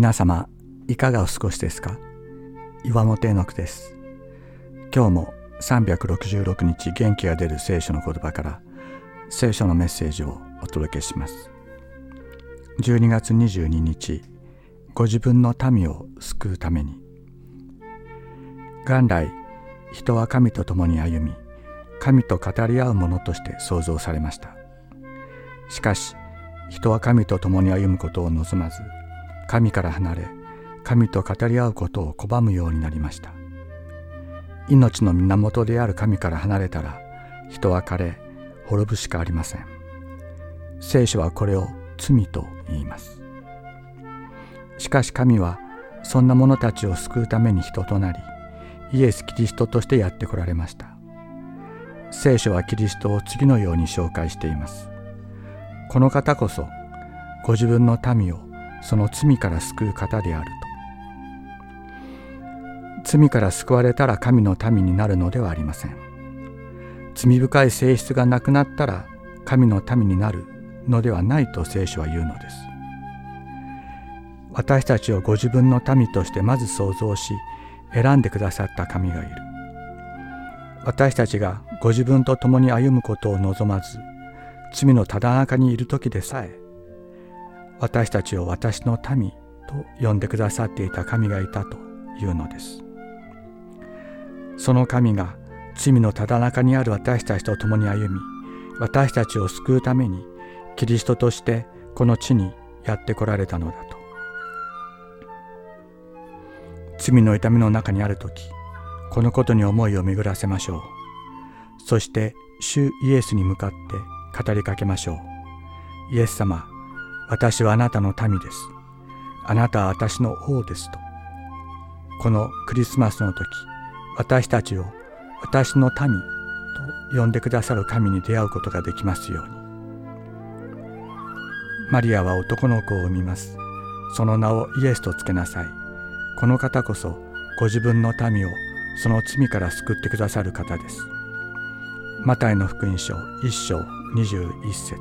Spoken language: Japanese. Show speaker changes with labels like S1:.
S1: 皆様いかがお過ごしですか？岩本絵の句です。今日も366日元気が出る聖書の言葉から聖書のメッセージをお届けします。12月22日ご自分の民を救うために。元来人は神と共に歩み神と語り合うものとして創造されました。しかし人は神と共に歩むことを望まず神から離れ神と語り合うことを拒むようになりました。命の源である神から離れたら人は枯れ滅ぶしかありません。聖書はこれを罪と言います。しかし神はそんな者たちを救うために人となりイエス・キリストとしてやってこられました。聖書はキリストを次のように紹介しています。この方こそご自分の民をその罪から救う方であると。罪から救われたら神の民になるのではありません。罪深い性質がなくなったら神の民になるのではないと聖書は言うのです。私たちをご自分の民としてまず創造し選んでくださった神がいる。私たちがご自分と共に歩むことを望まず罪のただ中にいる時でさえ私たちを私の民と呼んでくださっていた神がいたというのです。その神が罪のただ中にある私たちと共に歩み私たちを救うためにキリストとしてこの地にやってこられたのだと。罪の痛みの中にある時このことに思いを巡らせましょう。そして主イエスに向かって語りかけましょう。イエス様私はあなたの民です。あなたは私の王ですと。このクリスマスの時、私たちを私の民と呼んでくださる神に出会うことができますように。マリアは男の子を産みます。その名をイエスとつけなさい。この方こそご自分の民をその罪から救ってくださる方です。マタイの福音書1章21節